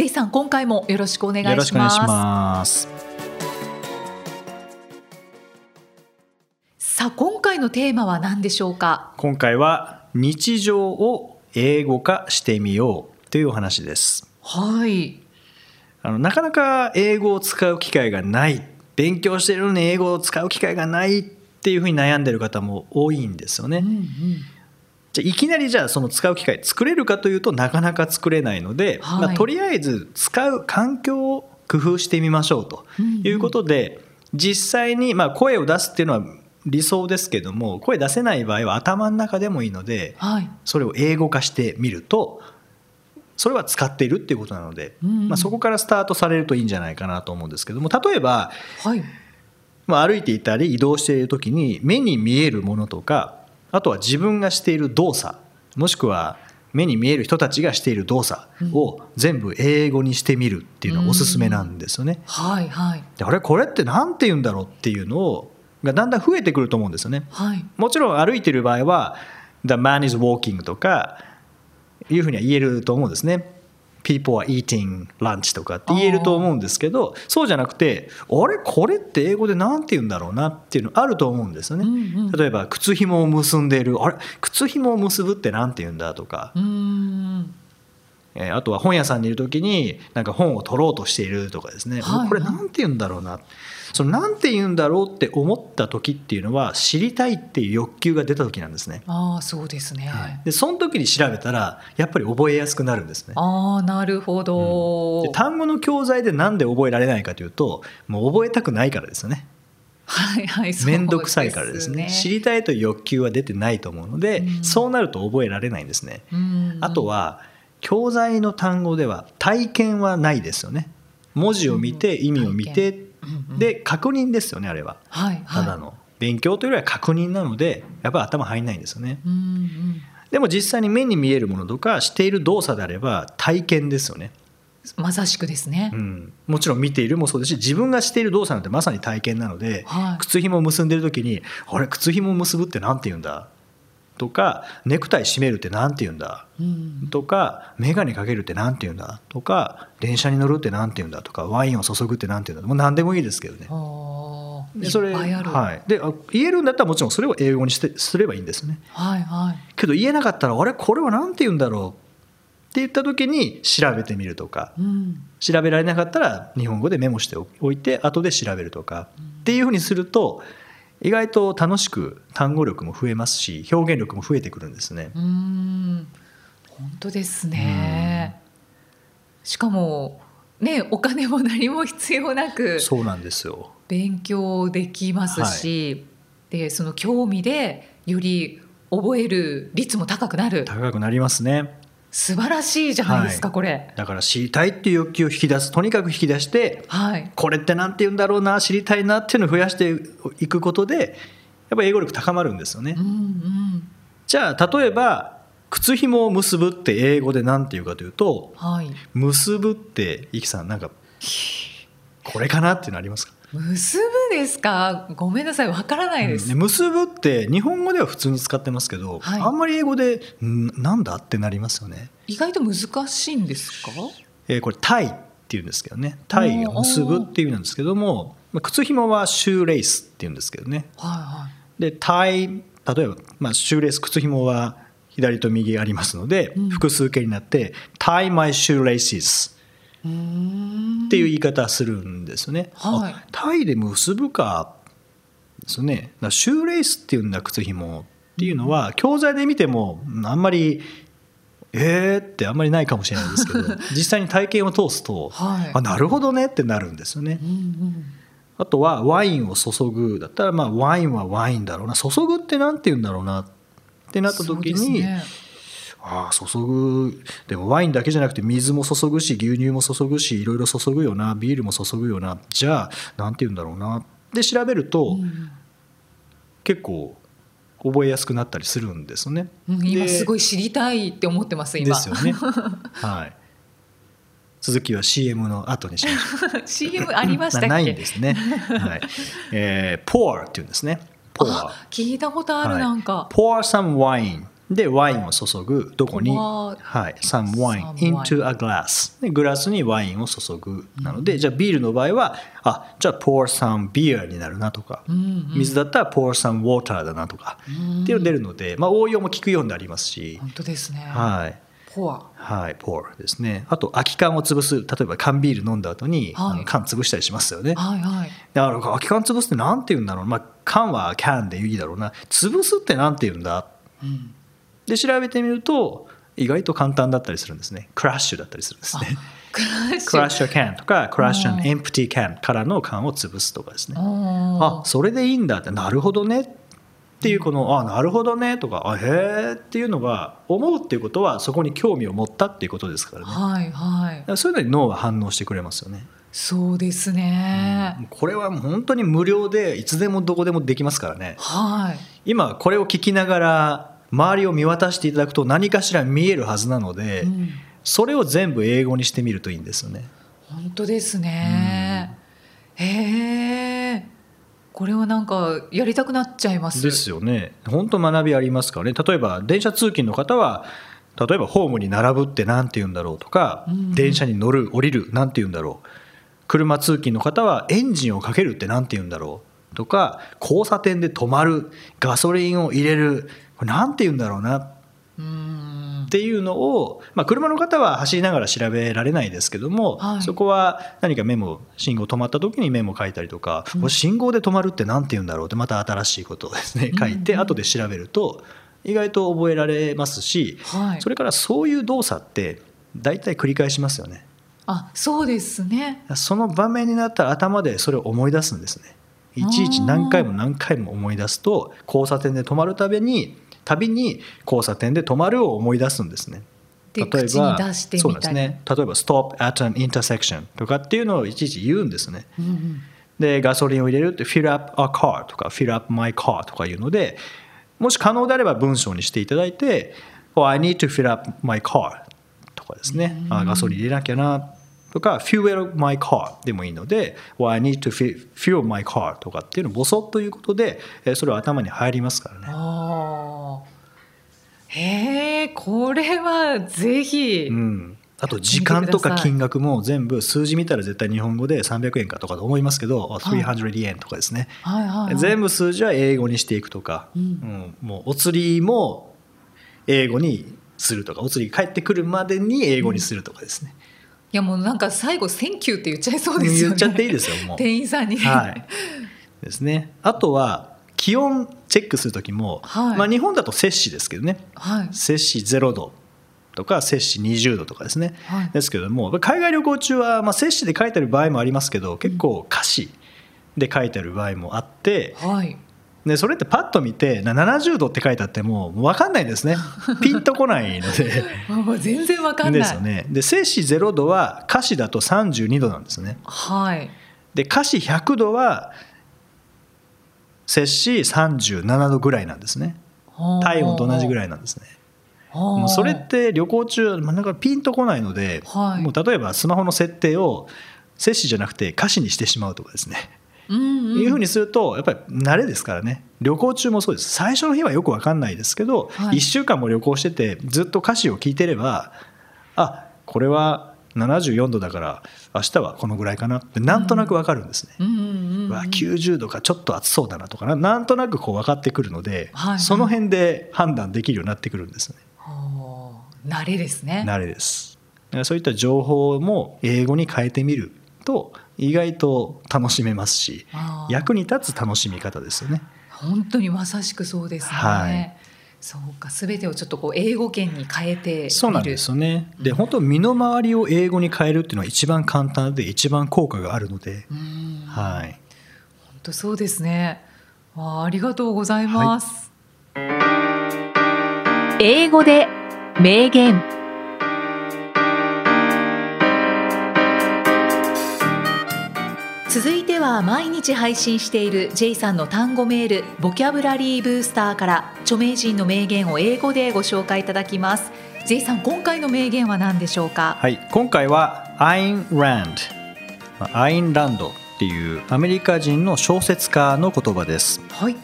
J さん今回もよろしくお願いします。よろしくお願いします。さあ今回のテーマは何でしょうか？今回は日常を英語化してみようというお話です。はい。あのなかなか英語を使う機会がない。勉強してるのに英語を使う機会がないっていうふうに悩んでる方も多いんですよね、うんうんじゃあいきなりじゃあその使う機会作れるかというとなかなか作れないので、はい。まあ、とりあえず使う環境を工夫してみましょうということで、実際にまあ声を出すっていうのは理想ですけども声出せない場合は頭の中でもいいのではい。それを英語化してみるとそれは使っているっていうことなので、うん。まあ、そこからスタートされるといいんじゃないかなと思うんですけども例えば、はい。まあ、歩いていたり移動している時に目に見えるものとかあとは自分がしている動作もしくは目に見える人たちがしている動作を全部英語にしてみるっていうのがおすすめなんですよね。はいはいであれこれって何て言うんだろうっていうのをがだんだん増えてくると思うんですよね。はいもちろん歩いてる場合は「The man is walking」とかいうふうには言えると思うんですね。People are eating lunch とかって言えると思うんですけどそうじゃなくてあれ？これって英語で何て言うんだろうなっていうのあると思うんですよね。うんうん。例えば靴紐を結んでいる。あれ？靴紐を結ぶって何て言うんだとか、えーあとは本屋さんにいる時になんか本を取ろうとしているとかですね、はいこれ何て言うんだろうなその何て言うんだろうって思った時っていうのは知りたいっていう欲求が出た時なんですね。ああそうですね、でその時に調べたらやっぱり覚えやすくなるんですね。ああなるほど、で単語の教材でなんで覚えられないかというともう覚えたくないからですよね。はいはい面倒くさいからですね知りたいという欲求は出てないと思うので、うんそうなると覚えられないんですね。うんあとは教材の単語では体験はないですよね。文字を見て意味を見てうんうんで確認ですよねあれは。はいはいただの勉強というよりは確認なのでやっぱり頭入んないんですよね。うんうんでも実際に目に見えるものとかしている動作であれば体験ですよね。まさしくですね、うん、もちろん見ているもそうですし自分がしている動作なんてまさに体験なので、はい靴紐を結んでる時に「あれ靴紐を結ぶって何て言うんだ?」とか「ネクタイ締めるって何て言うんだ?」うんとか「眼鏡かけるって何て言うんだ?」とか「電車に乗るって何て言うんだ?」とか「ワインを注ぐって何て言うんだ?」もう何でもいいですけどね。でそれはい、であ言えるんだったらもちろんそれを英語にしてすればいいんですね。はいはいけど言えなかったら「あれこれは何て言うんだろう?」って言った時に調べてみるとかうん調べられなかったら日本語でメモしておいて後で調べるとかっていうふうにすると意外と楽しく単語力も増えますし表現力も増えてくるんですね。うーん本当ですね、しかもねお金も何も必要なくそうなんですよ。勉強できますし、でその興味でより覚える率も高くなる高くなりますね。素晴らしいじゃないですか、はい。これ。だから知りたいっていう欲求を引き出すとにかく引き出してはい。これって何て言うんだろうな知りたいなっていうのを増やしていくことでやっぱり英語力高まるんですよね。うん。うん。じゃあ例えば靴紐を結ぶって英語で何て言うかというとはい。結ぶってイキさんなんかこれかなっていうのありますか？結ぶですか？ごめんなさいわからないです、うんで結ぶって日本語では普通に使ってますけど、はい。あんまり英語でんなんだってなりますよね。意外と難しいんですか？えーこれタイっていうんですけどね。タイを結ぶっていう意味なんですけどもまあ靴紐はシューレースっていうんですけどね。はいはい。でタイ例えば、まあ、シューレース靴紐は左と右ありますので、うん。複数形になって「tie my shoelaces」うーんっていう言い方するんですよね。はい。あタイで結ぶかですよね。シューレースっていうんだ靴紐っていうのは教材で見てもうんあんまりえーってあんまりないかもしれないですけど 実際に体験を通すと、はい。あなるほどねってなるんですよね。う。んうんあとはワインを注ぐだったらまあワインはワインだろうな。注ぐってなんて言うんだろうなってなった時に、ねああ注ぐでもワインだけじゃなくて水も注ぐし牛乳も注ぐしいろいろ注ぐよなビールも注ぐよなじゃあなんて言うんだろうなで調べると、うん結構覚えやすくなったりするんですね。うん今すごいい知りたいって思ってます今ですよね。はい。続きは CM の後にしましょう。CM ありましたっけ？なないんですね。はい。えー、pour っていうんですね。pour あ聞いたことある、はいなんか pour some wine でワインを注ぐどこに？pour はい。some wine into a glass でグラスにワインを注ぐ。なので、じゃあビールの場合はあじゃあ pour some beer になるなとか、水だったら pour some water だなとか、っていうの出るので、まあ、応用も聞くようになりますし、本当ですね、はい。ポアはい、pour ですね。あと空き缶を潰す。例えば缶ビール飲んだ後に、はい。あの缶潰したりしますよね、はいはい。だから空き缶潰すってなんて言うんだろう、まあ、缶は can でいいだろうな。潰すってなんて言うんだ？うんで調べてみると意外と簡単だったりするんですね。クラッシュだったりするんですね。クラッシュ。クラッシュ can とかクラッシュうん empty can からの缶を潰すとかですね。ああそれでいいんだってなるほどね。っていうこのあなるほどね。とかあへえっていうのが思うっていうことはそこに興味を持ったっていうことですからね。はいはい。らそういうのに脳は反応してくれますよね。そうですね、これはもう本当に無料でいつでもどこでもできますからね。はい。今これを聞きながら周りを見渡していただくと何かしら見えるはずなので、うん。それを全部英語にしてみるといいんですよね。本当ですね、へえこれはなんかやりたくなっちゃいます。ですよね。本当学びありますからね。例えば電車通勤の方は例えばホームに並ぶって何て言うんだろうとか、うん。電車に乗る降りる何て言うんだろう。車通勤の方はエンジンをかけるって何て言うんだろうとか交差点で止まるガソリンを入れるこれ何て言うんだろうなうん。っていうのを、まあ、車の方は走りながら調べられないですけども、はい。そこは何かメモ信号止まった時にメモ書いたりとか、これ信号で止まるって何て言うんだろうってまた新しいことをですね書いて、うんうん後で調べると意外と覚えられますし、はい。それからそういう動作って大体繰り返しますよね。あそうですね。その場面になったら頭でそれを思い出すんですね。いちいち何回も何回も思い出すと交差点で止まるたびにたびに交差点で止まるを思い出すんですね。で口に出してみたり。そうですね。例えば「stop at an intersection」とかっていうのをいちいち言うんですね。うんうんでガソリンを入れるって「fill up a car」とか「fill up my car」とかいうのでもし可能であれば文章にしていただいて「oh, I need to fill up my car」とかですね、あガソリン入れなきゃなとか「fuel my car」でもいいので「oh, I need to fuel my car」とかっていうのをボソッということでえーそれは頭に入りますからね。へえこれはぜひ、うん、あと時間とか金額も全部数字見たら絶対日本語で300円かとかと思いますけど、300円とかですね、はいはいはい、全部数字は英語にしていくとか、うん。うん。もうお釣りも英語にするとかお釣り返ってくるまでに英語にするとかですね、いやもうなんか最後「センキュー」って言っちゃいそうですよね。言っちゃっていいですよもう。店員さんに、はい、ですね。あとは気温チェックする時も、はい。まあ、日本だと摂氏ですけどね。はい。摂氏0度とか摂氏20度とかですね、はい。ですけども海外旅行中は、まあ、摂氏で書いてある場合もありますけど結構華氏で書いてある場合もあって、はいでそれってパッと見てな70度って書いてあっても分かんないんですね。ピンとこないので。あもう全然わかんない。ですよね。で摂氏0度は歌詞だと32度なんですね。はい。で歌詞100度は摂氏37度ぐらいなんですね。体温と同じぐらいなんですね。もうそれって旅行中まあなんかピンとこないので、はい。もう例えばスマホの設定を摂氏じゃなくて歌詞にしてしまうとかですね、いうふうにするとやっぱり慣れですからね。旅行中もそうです。最初の日はよく分かんないですけど、はい。1週間も旅行しててずっと歌詞を聞いてればあこれは74度だから明日はこのぐらいかなってなんとなく分かるんですね。わ90度かちょっと暑そうだなとかな。なんとなくこう分かってくるので、はいはい。その辺で判断できるようになってくるんですね。はあ慣れですね。慣れです。そういった情報も英語に変えてみると意外と楽しめますし役に立つ楽しみ方ですよね。本当にまさしくそうですね、はい。そうか。全てをちょっとこう英語圏に変えてみる。そうなんですよね。で本当身の回りを英語に変えるっていうのは一番簡単で一番効果があるので、うん。はい。本当そうですね。あーありがとうございます、英語で名言は毎日配信している J さんの単語メールボキャブラリーブースターから著名人の名言を英語でご紹介いただきます。J さん今回の名言は何でしょうか？はい、今回はアイン・ランドアインランドっていうアメリカ人の小説家の言葉です。はい。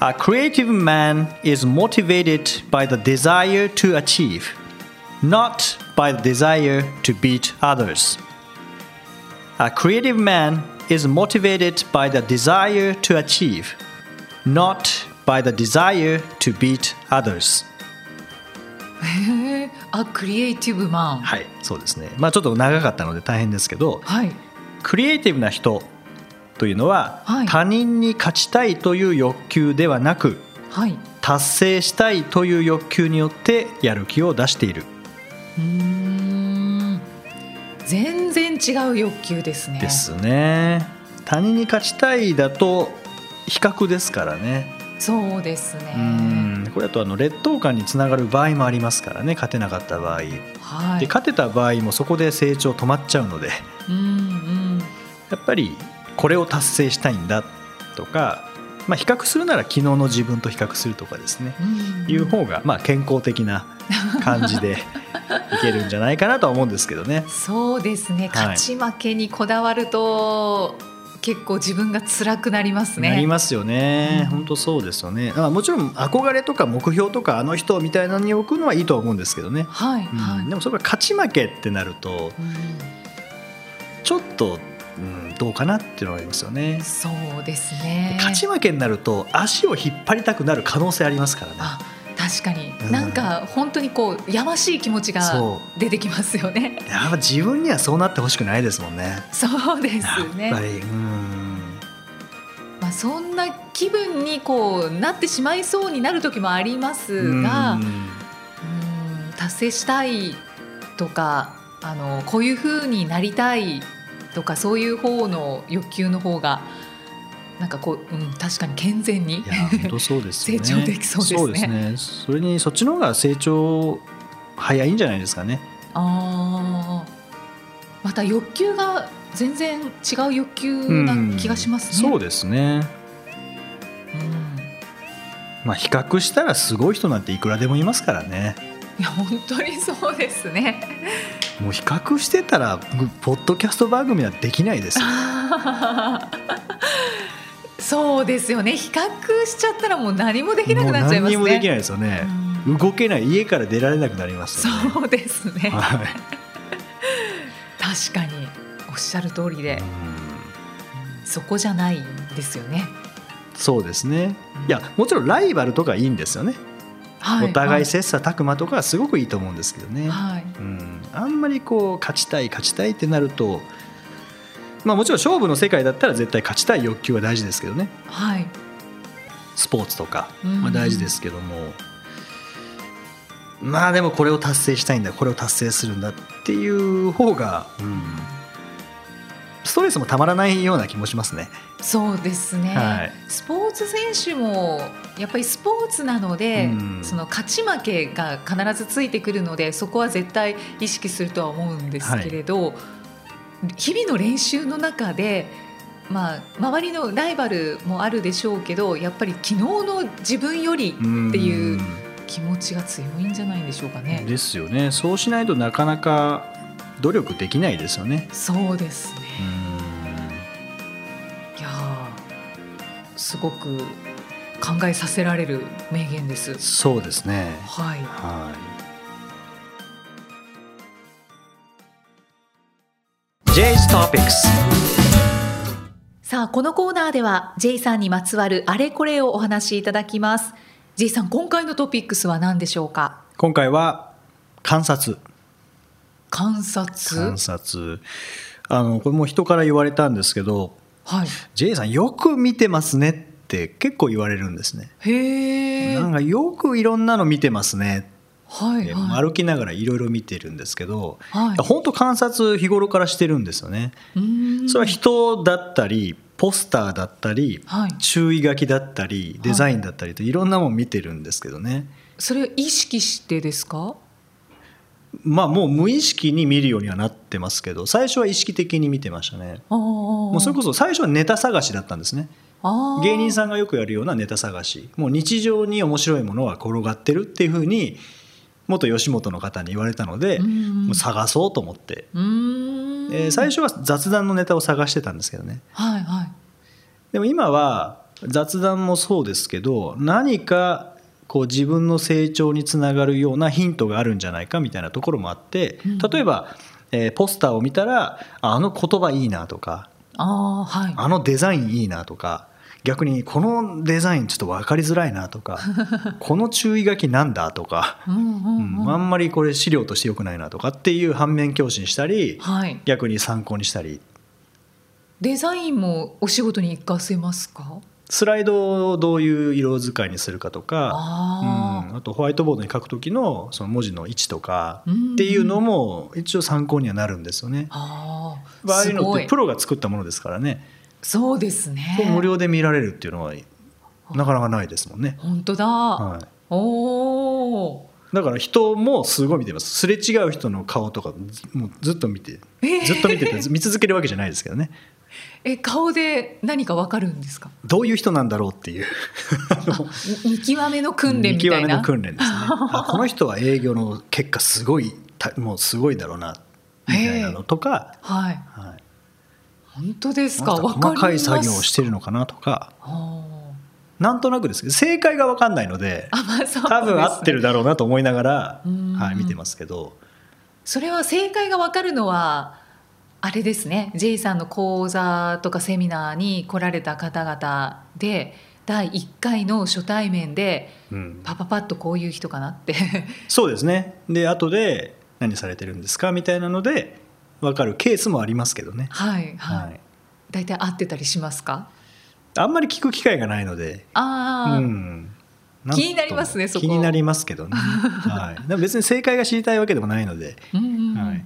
A creative man is motivated by the desire to achieve, not by the desire to beat others. A creative man is motivated by the desire to achieve, not by the desire to beat others. へえあクリエイティブマンはい、そうですね。まあちょっと長かったので大変ですけど、はい。クリエイティブな人というのは、はい。他人に勝ちたいという欲求ではなく、はい。達成したいという欲求によってやる気を出している。うーん全然違う欲求ですね。ですね。他人に勝ちたいだと比較ですからね。そうですうねん。これだとあの劣等感につながる場合もありますからね。勝てなかった場合。はい。で勝てた場合もそこで成長止まっちゃうので。うんうん。やっぱりこれを達成したいんだとか、まあ、比較するなら昨日の自分と比較するとかですね。うん。いう方がまあ健康的な感じでいけるんじゃないかなとは思うんですけどね。そうですね。はい。勝ち負けにこだわると、結構自分が辛くなりますね。なりますよね、うん。本当そうですよね。まあもちろん憧れとか目標とかあの人みたいなのに置くのはいいとは思うんですけどね。はいうん。はい、でもそれが勝ち負けってなるとうん。ちょっと、うん、どうかなっていうのがありますよね。そうですね。勝ち負けになると足を引っ張りたくなる可能性ありますからね。あ確かに、うん。なんか本当にこうやましい気持ちがそ出てきますよね。やっぱ自分にはそうなってほしくないですもんね。そうですやっねぱり、うん。まあ、そんな気分にこうなってしまいそうになる時もありますが、うん。うん達成したいとかあのこういうふうになりたいとかそういう方の欲求の方がなんかこう、うん、確かに健全に。成長できそうですねそうですね。それにそっちの方が成長早いんじゃないですかね。あーまた欲求が全然違う欲求な気がしますね。そうですね。うんまあ比較したらすごい人なんていくらでもいますからね。いや本当にそうですね。もう比較してたらポッドキャスト番組はできないですよ。そうですよね。比較しちゃったらもう何もできなくなっちゃいますね。もう何にもできないですよね。うん動けない家から出られなくなりますよね。そうですね。はい。確かにおっしゃる通りで、うんそこじゃないですよね。そうですね。いやもちろんライバルとかいいんですよね。はお互い切磋琢磨とかはすごくいいと思うんですけどね。はい。うん、あんまりこう勝ちたい勝ちたいってなると、まあ、もちろん勝負の世界だったら絶対勝ちたい欲求は大事ですけどねはい。スポーツとか、うんまあ、大事ですけども、まあでもこれを達成したいんだこれを達成するんだっていう方が、うん、ストレスもたまらないような気もしますね。そうですね、はい。スポーツ選手もやっぱりスポーツなので、うん。その勝ち負けが必ずついてくるのでそこは絶対意識するとは思うんですけれど、日々の練習の中で、まあ、周りのライバルもあるでしょうけどやっぱり昨日の自分よりっていう気持ちが強いんじゃないでしょうかね。ですよね。そうしないとなかなか努力できないですよね。そうですねすごく考えさせられる名言です。そうですね。はい。はい。J's Topics さあこのコーナーでは J さんにまつわるあれこれをお話しいただきます J さん今回のトピックスは何でしょうか？今回は観察観察？観察あのこれも人から言われたんですけどはい。J さんよく見てますねって結構言われるんですね。へえなんかよくいろんなの見てますね。はいはい。歩きながらいろいろ見てるんですけど、はい。本当観察日頃からしてるんですよね。それは人だったりポスターだったり、はい。注意書きだったりデザインだったりといろんなもの見てるんですけどね、それ意識してですか？まあもう無意識に見るようにはなってますけど最初は意識的に見てましたね。ももうそれこそ最初はネタ探しだったんですね。そ芸人さんがよくやるようなネタ探し。もう日常に面白いものは転がってるっていうふうに元吉本の方に言われたので、うんもう探そうと思って、えー最初は雑談のネタを探してたんですけどね。はいはい。でも今は雑談もそうですけど何かこう自分の成長につながるようなヒントがあるんじゃないかみたいなところもあってうん。例えば、えーポスターを見たらああの言葉いいなとかああはい。あのデザインいいなとか逆にこのデザインちょっと分かりづらいなとか この注意書きなんだとか、うんあんまりこれ資料として良くないなとかっていう反面教師にしたりはい。逆に参考にしたり。デザインもお仕事に活かせますか？スライドをどういう色使いにするかとかあうん、あとホワイトボードに書く時のその文字の位置とかっていうのも一応参考にはなるんですよね。あああいうのってプロが作ったものですからね。そうですね。無料で見られるっていうのはなかなかないですもんね。本当だ、はい。おおだから人もすごい見てます。すれ違う人の顔とかずもうずっと見て。えー。ずっと見てて見続けるわけじゃないですけどねえ顔で何かわかるんですか？どういう人なんだろうっていう。見極めの訓練みたいな。見極めの訓練ですね。あこの人は営業の結果すごいたもうすごいだろうなみたいなのとか、はい。はい、本当ですか？細かい作業をしてるのかなとか。あなんとなくですけど正解が分かんないのでまあですね。多分合ってるだろうなと思いながら、うん。はい、見てますけど。それは正解がわかるのはあれですね。J さんの講座とかセミナーに来られた方々で第1回の初対面でうん。パパパッとこういう人かなって。そうですね。で後で何されてるんですか？みたいなので分かるケースもありますけどね、はいはい、はい、大体合ってたりしますか？あんまり聞く機会がないので、ああ、うん、気になりますねそこ。気になりますけどね、はい、でも別に正解が知りたいわけでもないので、うんうんうん。はい、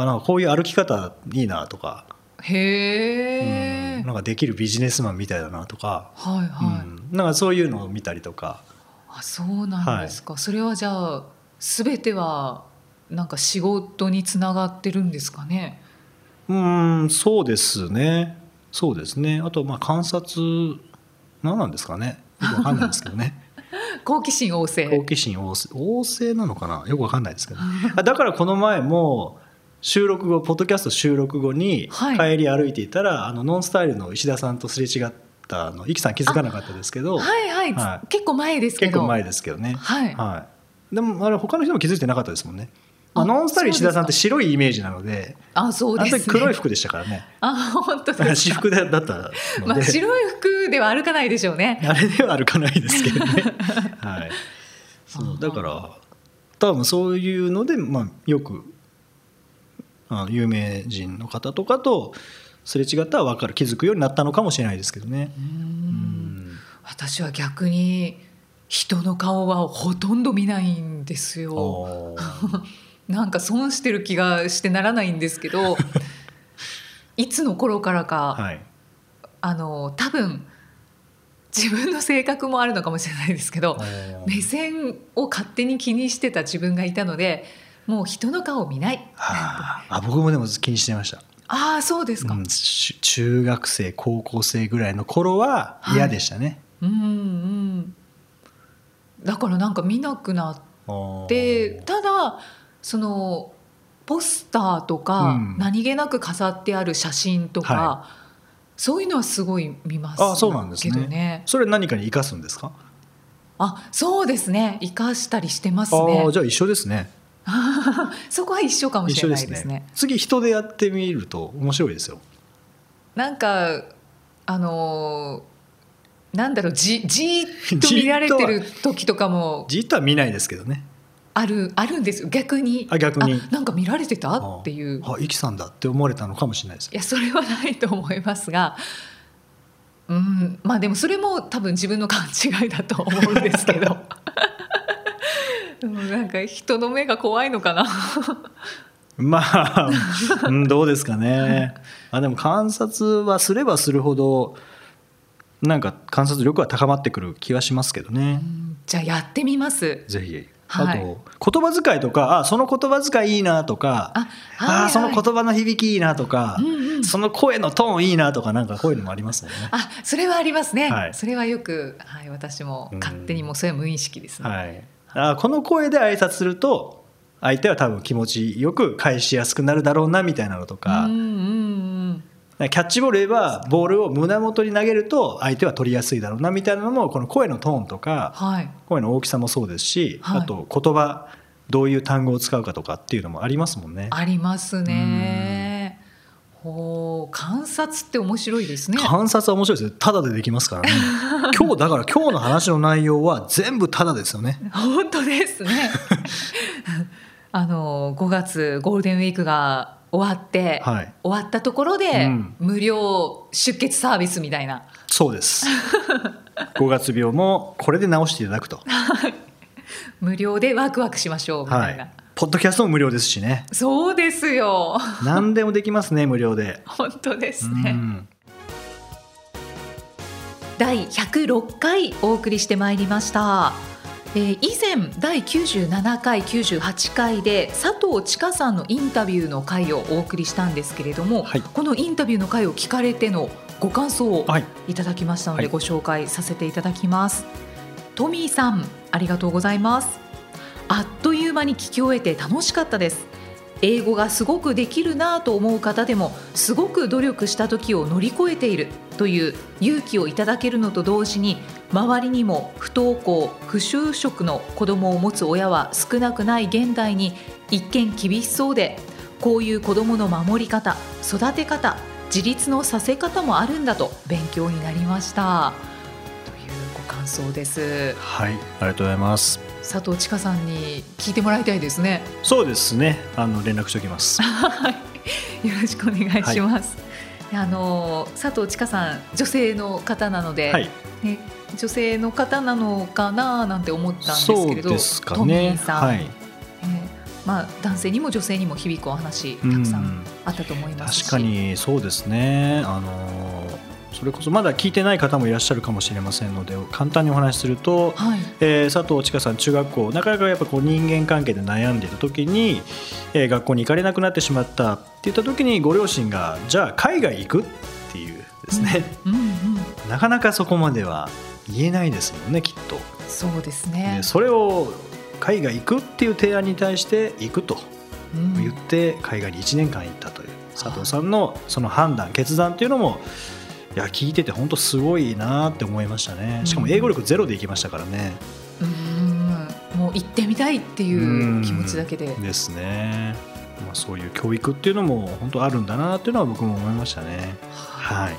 あなんかこういう歩き方いいなとか、へえ、うん。なんかできるビジネスマンみたいだなとか、はいはい、うん、なんかそういうのを見たりとか。あそうなんですか、それはじゃあ全てはなんか仕事につながってるんですかね？うんそうですね。そうですね。あとまあ観察何なんですかね？よくわかんないですけどね。好奇心旺盛。好奇心旺盛。旺盛なのかな？よくわかんないですけどあだからこの前も収録後ポッドキャスト収録後にはい。帰り歩いていたら、あのノンスタイルの石田さんとすれ違ったのイキさん気づかなかったですけどはいはい、はい。結構前ですけど。結構前ですけどね。はい。はい、でもあれ他の人も気づいてなかったですもんね、まあ、あノンスタイル石田さんって白いイメージなのであそうですね。時黒い服でしたからね。あ本当ですか。私服だったので、まあ白い服では歩かないでしょうね。あれでは歩かないですけどね。はい。そうだから多分そういうのでまあよくあの有名人の方とかとすれ違ったら分かる気づくようになったのかもしれないですけどね。うん私は逆に人の顔はほとんど見ないんですよ なんか損してる気がしてならないんですけど いつの頃からか、はい。あの多分自分の性格もあるのかもしれないですけど目線を勝手に気にしてた自分がいたのでもう人の顔を見ない。あ、あ僕もでも気にしてました、ああそうですか、うんし中学生高校生ぐらいの頃は嫌でしたね。うんうん。だからなんか見なくなってただそのポスターとか、うん。何気なく飾ってある写真とか、はそういうのはすごい見ますあそうなんですね。けどね。それ何かに生かすんですか？あそうですね。生かしたりしてますあね。あじゃあ一緒ですね。そこは一緒かもしれないですすねね。次人でやってみると面白いですよ。なんかあのーなんだろうじじーっと見られてる時とかもじっとは見ないですけどね。あるあるんですよ逆にあ逆になんか見られてた？っていうあ、イキさんだって思われたのかもしれないですい。やそれはないと思いますが、うん、まあでもそれも多分自分の勘違いだと思うんですけどでもなんか人の目が怖いのかなまあ、うんどうですかね。あでも観察はすればするほどなんか観察力は高まってくる気はしますけどね。じゃあやってみます。ぜひ。はいあと言葉遣いとかあその言葉遣いいいなとかあはいはいあその言葉の響きいいなとか、うんうんその声のトーンいいなとかなんかこういうのもありますよね。あ、それはありますね。はいそれはよく、はい、私も勝手にもうそれは無意識ですね。はい、あこの声で挨拶すると相手は多分気持ちよく返しやすくなるだろうなみたいなのとか。キャッチボールで言えばボールを胸元に投げると相手は取りやすいだろうなみたいなのもこの声のトーンとかはい。声の大きさもそうですし、はいあと言葉どういう単語を使うかとかっていうのもありますもんね。ありますね。ほう、観察って面白いですね。観察は面白いですね。ただでできますからね。今日だから今日の話の内容は全部ただですよね。本当ですね。あの5月ゴールデンウィークが終わって、はい終わったところで、うん無料出血サービスみたいな。そうです。5月病もこれで治していただくと。無料でワクワクしましょうみはたいな。い。ポッドキャストも無料ですしね。そうですよ。何でもできますね無料で。本当ですうね。ん第106回お送りしてまいりました。えー以前第97回98回で佐藤千佳さんのインタビューの回をお送りしたんですけれども、はいこのインタビューの回を聞かれてのご感想をはい。いただきましたので、はいご紹介させていただきますトミーさんありがとうございますあっという間に聞き終えて楽しかったです英語がすごくできるなぁと思う方でもすごく努力した時を乗り越えているという勇気をいただけるのと同時に周りにも不登校不就職の子供を持つ親は少なくない現代に一見厳しそうでこういう子供の守り方育て方自立のさせ方もあるんだと勉強になりましたというご感想ですはい。ありがとうございます。佐藤千佳さんに聞いてもらいたいですねそうですね。あの連絡しておきます。はい、よろしくお願いします。あの佐藤千佳さん女性の方なので、はい。ね、女性の方なのかななんて思ったんですけれど、ですかトミねー。さん、はい。えーまあ男性にも女性にも響くお話たくさんあったと思いますし、確かにそうですね。あのそれこそまだ聞いてない方もいらっしゃるかもしれませんので簡単にお話しすると、はい、えー佐藤千佳さん中学校なかなかやっぱこう人間関係で悩んでいた時に、えー学校に行かれなくなってしまったって言った時にご両親がじゃあ海外行くっていうですね、うんうん、なかなかそこまでは言えないですもんねきっと。そうですねで。それを海外行くっていう提案に対して行くとうん言って海外に1年間行ったという佐藤さんのその判断決断っていうのもいや聞いてて本当すごいなって思いましたね。しかも英語力ゼロで行きましたからね。うん。もう行ってみたいっていう気持ちだけで。ですね、まあ、そういう教育っていうのも本当あるんだなっていうのは僕も思いましたね。はい。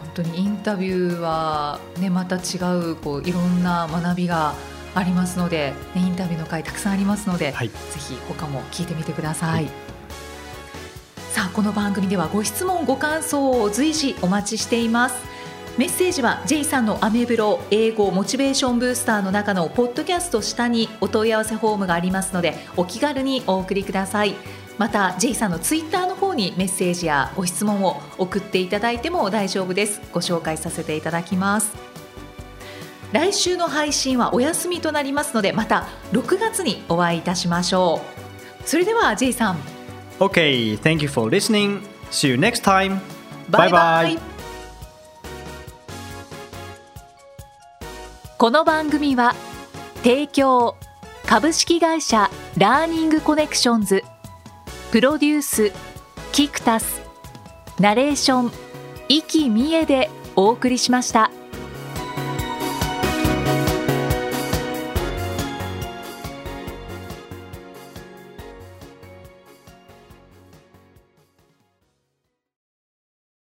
本当にインタビューは、ね、また違うこういろんな学びがありますので、ね、インタビューの回たくさんありますので、はい。ぜひ他も聞いてみてください。はいさあこの番組ではご質問ご感想を随時お待ちしています。メッセージは J さんのアメブロ英語モチベーションブースターの中のポッドキャスト下にお問い合わせフォームがありますのでお気軽にお送りください。また J さんのツイッターの方にメッセージやご質問を送っていただいても大丈夫です。ご紹介させていただきます。来週の配信はお休みとなりますのでまた6月にお会いいたしましょう。それでは J さん。OK thank you for listening. See you next time. バイバイ Bye bye. この番組は提供株式会社ラーニングコネクションズプロデュースキクタスナレーション生きみえでお送りしました。